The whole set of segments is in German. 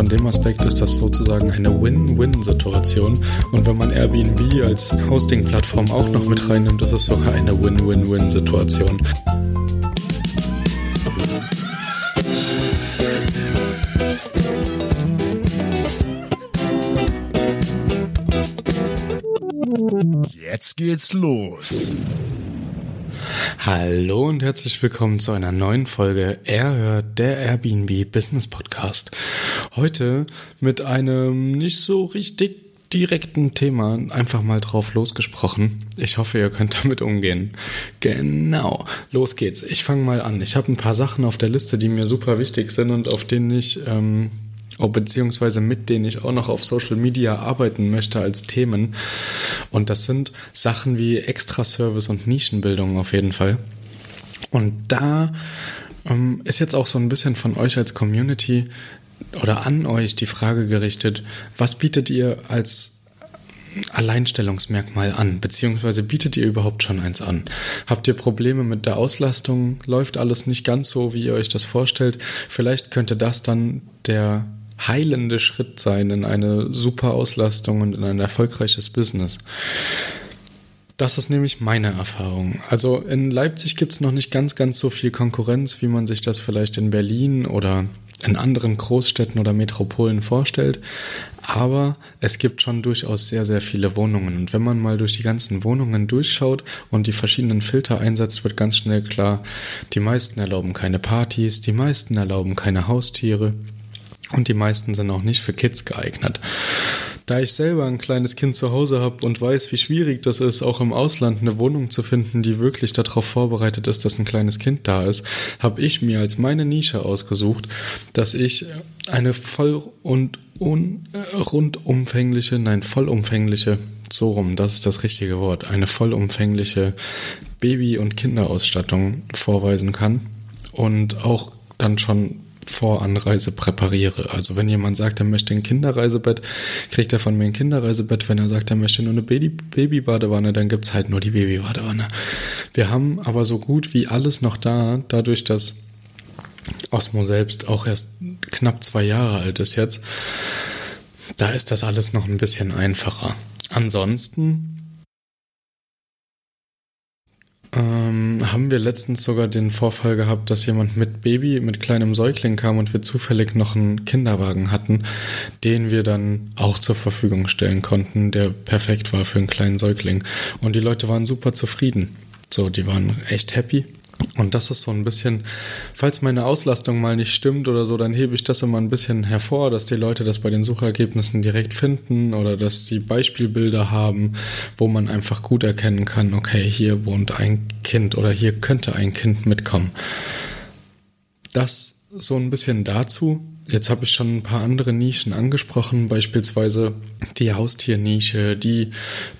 von dem Aspekt ist das sozusagen eine Win-Win-Situation. Und wenn man Airbnb als Hosting-Plattform auch noch mit reinnimmt, ist es sogar eine Win-Win-Win-Situation. Jetzt geht's los. Hallo und herzlich willkommen zu einer neuen Folge Erhört der Airbnb Business Podcast. Heute mit einem nicht so richtig direkten Thema einfach mal drauf losgesprochen. Ich hoffe, ihr könnt damit umgehen. Genau, los geht's. Ich fange mal an. Ich habe ein paar Sachen auf der Liste, die mir super wichtig sind und auf denen ich ähm, oh, beziehungsweise mit denen ich auch noch auf Social Media arbeiten möchte als Themen. Und das sind Sachen wie Extra-Service und Nischenbildung auf jeden Fall. Und da ähm, ist jetzt auch so ein bisschen von euch als Community oder an euch die Frage gerichtet, was bietet ihr als Alleinstellungsmerkmal an, beziehungsweise bietet ihr überhaupt schon eins an? Habt ihr Probleme mit der Auslastung? Läuft alles nicht ganz so, wie ihr euch das vorstellt? Vielleicht könnte das dann der heilende Schritt sein in eine super Auslastung und in ein erfolgreiches Business. Das ist nämlich meine Erfahrung. Also in Leipzig gibt es noch nicht ganz, ganz so viel Konkurrenz, wie man sich das vielleicht in Berlin oder in anderen Großstädten oder Metropolen vorstellt. Aber es gibt schon durchaus sehr, sehr viele Wohnungen. Und wenn man mal durch die ganzen Wohnungen durchschaut und die verschiedenen Filter einsetzt, wird ganz schnell klar, die meisten erlauben keine Partys, die meisten erlauben keine Haustiere, und die meisten sind auch nicht für Kids geeignet. Da ich selber ein kleines Kind zu Hause habe und weiß, wie schwierig das ist, auch im Ausland eine Wohnung zu finden, die wirklich darauf vorbereitet ist, dass ein kleines Kind da ist, habe ich mir als meine Nische ausgesucht, dass ich eine voll und un, äh, rundumfängliche, nein, vollumfängliche, so rum, das ist das richtige Wort, eine vollumfängliche Baby- und Kinderausstattung vorweisen kann und auch dann schon vor Anreise präpariere. Also wenn jemand sagt, er möchte ein Kinderreisebett, kriegt er von mir ein Kinderreisebett. Wenn er sagt, er möchte nur eine Baby-Badewanne, dann gibt's halt nur die Babybadewanne. Wir haben aber so gut wie alles noch da, dadurch, dass Osmo selbst auch erst knapp zwei Jahre alt ist jetzt. Da ist das alles noch ein bisschen einfacher. Ansonsten ähm, haben wir letztens sogar den Vorfall gehabt, dass jemand mit Baby, mit kleinem Säugling kam und wir zufällig noch einen Kinderwagen hatten, den wir dann auch zur Verfügung stellen konnten, der perfekt war für einen kleinen Säugling. Und die Leute waren super zufrieden. So, die waren echt happy. Und das ist so ein bisschen, falls meine Auslastung mal nicht stimmt oder so, dann hebe ich das immer ein bisschen hervor, dass die Leute das bei den Suchergebnissen direkt finden oder dass sie Beispielbilder haben, wo man einfach gut erkennen kann, okay, hier wohnt ein Kind oder hier könnte ein Kind mitkommen. Das so ein bisschen dazu. Jetzt habe ich schon ein paar andere Nischen angesprochen, beispielsweise die Haustiernische, die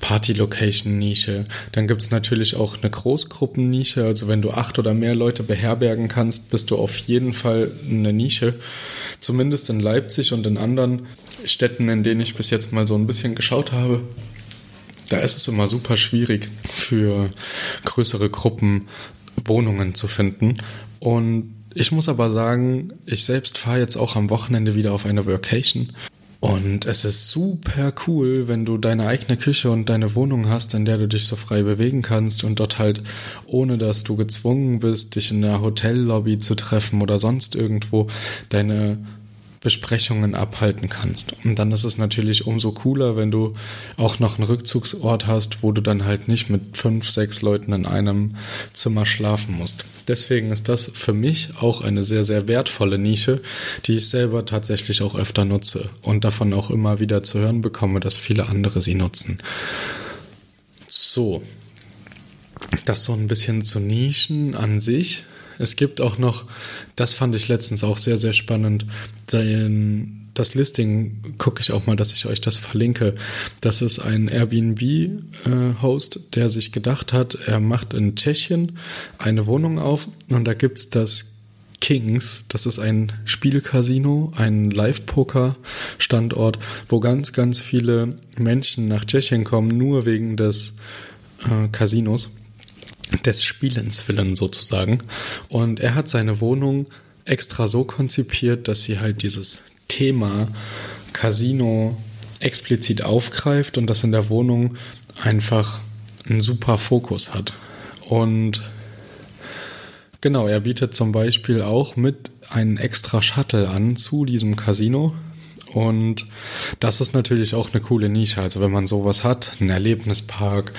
Party-Location-Nische. Dann gibt es natürlich auch eine Großgruppen-Nische. Also wenn du acht oder mehr Leute beherbergen kannst, bist du auf jeden Fall eine Nische. Zumindest in Leipzig und in anderen Städten, in denen ich bis jetzt mal so ein bisschen geschaut habe. Da ist es immer super schwierig für größere Gruppen Wohnungen zu finden. Und ich muss aber sagen, ich selbst fahre jetzt auch am Wochenende wieder auf eine Workation. Und es ist super cool, wenn du deine eigene Küche und deine Wohnung hast, in der du dich so frei bewegen kannst und dort halt, ohne dass du gezwungen bist, dich in der Hotellobby zu treffen oder sonst irgendwo, deine Besprechungen abhalten kannst. Und dann ist es natürlich umso cooler, wenn du auch noch einen Rückzugsort hast, wo du dann halt nicht mit fünf, sechs Leuten in einem Zimmer schlafen musst. Deswegen ist das für mich auch eine sehr, sehr wertvolle Nische, die ich selber tatsächlich auch öfter nutze und davon auch immer wieder zu hören bekomme, dass viele andere sie nutzen. So, das so ein bisschen zu Nischen an sich. Es gibt auch noch, das fand ich letztens auch sehr, sehr spannend, das Listing gucke ich auch mal, dass ich euch das verlinke. Das ist ein Airbnb-Host, äh, der sich gedacht hat, er macht in Tschechien eine Wohnung auf und da gibt es das Kings, das ist ein Spielcasino, ein Live-Poker-Standort, wo ganz, ganz viele Menschen nach Tschechien kommen, nur wegen des äh, Casinos des Spielens willen sozusagen. Und er hat seine Wohnung extra so konzipiert, dass sie halt dieses Thema Casino explizit aufgreift und das in der Wohnung einfach einen super Fokus hat. Und genau, er bietet zum Beispiel auch mit einen extra Shuttle an zu diesem Casino, und das ist natürlich auch eine coole Nische. Also wenn man sowas hat, einen Erlebnispark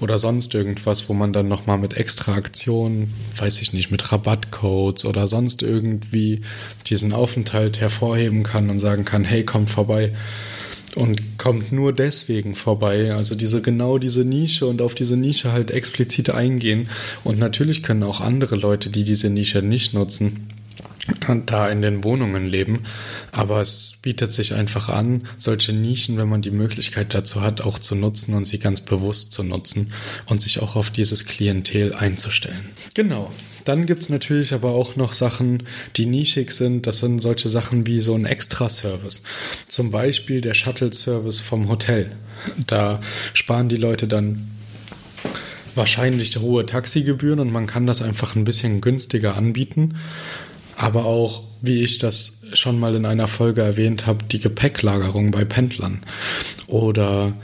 oder sonst irgendwas, wo man dann nochmal mit extra Aktionen, weiß ich nicht, mit Rabattcodes oder sonst irgendwie diesen Aufenthalt hervorheben kann und sagen kann, hey, kommt vorbei und kommt nur deswegen vorbei. Also diese genau diese Nische und auf diese Nische halt explizit eingehen. Und natürlich können auch andere Leute, die diese Nische nicht nutzen, da in den Wohnungen leben. Aber es bietet sich einfach an, solche Nischen, wenn man die Möglichkeit dazu hat, auch zu nutzen und sie ganz bewusst zu nutzen und sich auch auf dieses Klientel einzustellen. Genau. Dann gibt's natürlich aber auch noch Sachen, die nischig sind. Das sind solche Sachen wie so ein Extra-Service. Zum Beispiel der Shuttle-Service vom Hotel. Da sparen die Leute dann wahrscheinlich hohe Taxigebühren und man kann das einfach ein bisschen günstiger anbieten aber auch, wie ich das schon mal in einer Folge erwähnt habe, die Gepäcklagerung bei Pendlern. Oder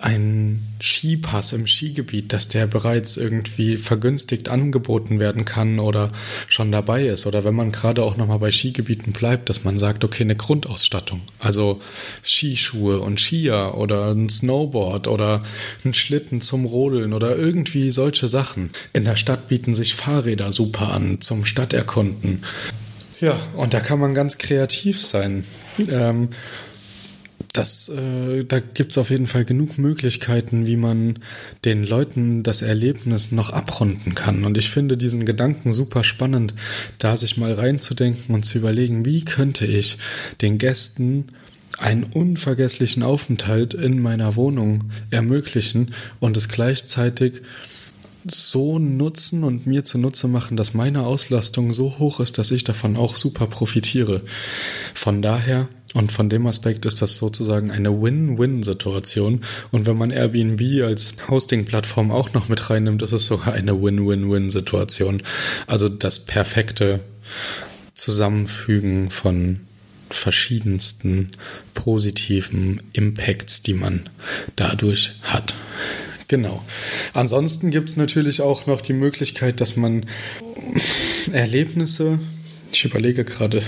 ein Skipass im Skigebiet, dass der bereits irgendwie vergünstigt angeboten werden kann oder schon dabei ist. Oder wenn man gerade auch nochmal bei Skigebieten bleibt, dass man sagt, okay, eine Grundausstattung. Also Skischuhe und Skier oder ein Snowboard oder ein Schlitten zum Rodeln oder irgendwie solche Sachen. In der Stadt bieten sich Fahrräder super an zum Stadterkunden. Ja, und da kann man ganz kreativ sein. Ähm, das, äh, da gibt's auf jeden Fall genug Möglichkeiten, wie man den Leuten das Erlebnis noch abrunden kann. Und ich finde diesen Gedanken super spannend, da sich mal reinzudenken und zu überlegen, wie könnte ich den Gästen einen unvergesslichen Aufenthalt in meiner Wohnung ermöglichen und es gleichzeitig so nutzen und mir zunutze machen, dass meine Auslastung so hoch ist, dass ich davon auch super profitiere. Von daher und von dem Aspekt ist das sozusagen eine Win-Win-Situation. Und wenn man Airbnb als Hosting-Plattform auch noch mit reinnimmt, ist es sogar eine Win-Win-Win-Situation. Also das perfekte Zusammenfügen von verschiedensten positiven Impacts, die man dadurch hat. Genau. Ansonsten gibt es natürlich auch noch die Möglichkeit, dass man Erlebnisse ich überlege gerade,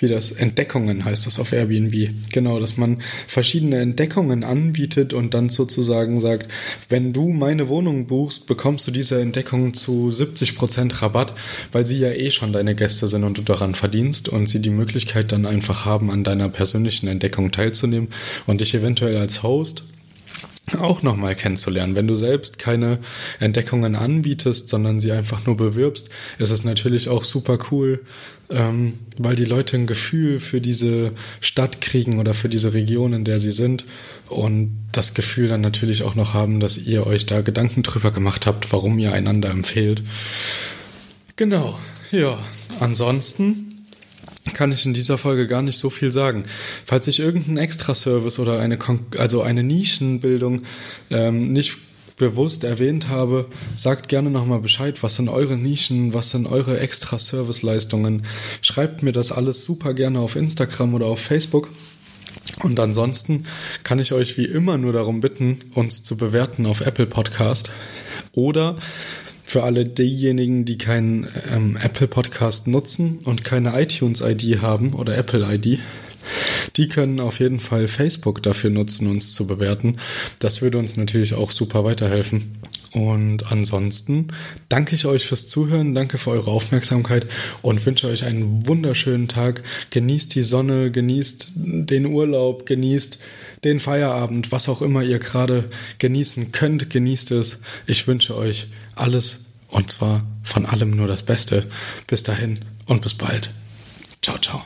wie das Entdeckungen heißt das auf Airbnb. Genau, dass man verschiedene Entdeckungen anbietet und dann sozusagen sagt, wenn du meine Wohnung buchst, bekommst du diese Entdeckung zu 70% Rabatt, weil sie ja eh schon deine Gäste sind und du daran verdienst und sie die Möglichkeit dann einfach haben, an deiner persönlichen Entdeckung teilzunehmen und dich eventuell als Host auch nochmal kennenzulernen. Wenn du selbst keine Entdeckungen anbietest, sondern sie einfach nur bewirbst, ist es natürlich auch super cool, ähm, weil die Leute ein Gefühl für diese Stadt kriegen oder für diese Region, in der sie sind und das Gefühl dann natürlich auch noch haben, dass ihr euch da Gedanken drüber gemacht habt, warum ihr einander empfehlt. Genau, ja. Ansonsten kann ich in dieser Folge gar nicht so viel sagen. Falls ich irgendeinen Extraservice oder eine, also eine Nischenbildung ähm, nicht bewusst erwähnt habe, sagt gerne nochmal Bescheid, was sind eure Nischen, was sind eure Extra-Service-Leistungen. Schreibt mir das alles super gerne auf Instagram oder auf Facebook. Und ansonsten kann ich euch wie immer nur darum bitten, uns zu bewerten auf Apple Podcast oder Für alle diejenigen, die keinen ähm, Apple Podcast nutzen und keine iTunes ID haben oder Apple ID, die können auf jeden Fall Facebook dafür nutzen, uns zu bewerten. Das würde uns natürlich auch super weiterhelfen. Und ansonsten danke ich euch fürs Zuhören, danke für eure Aufmerksamkeit und wünsche euch einen wunderschönen Tag. Genießt die Sonne, genießt den Urlaub, genießt den Feierabend, was auch immer ihr gerade genießen könnt, genießt es. Ich wünsche euch alles und zwar von allem nur das Beste. Bis dahin und bis bald. Ciao, ciao.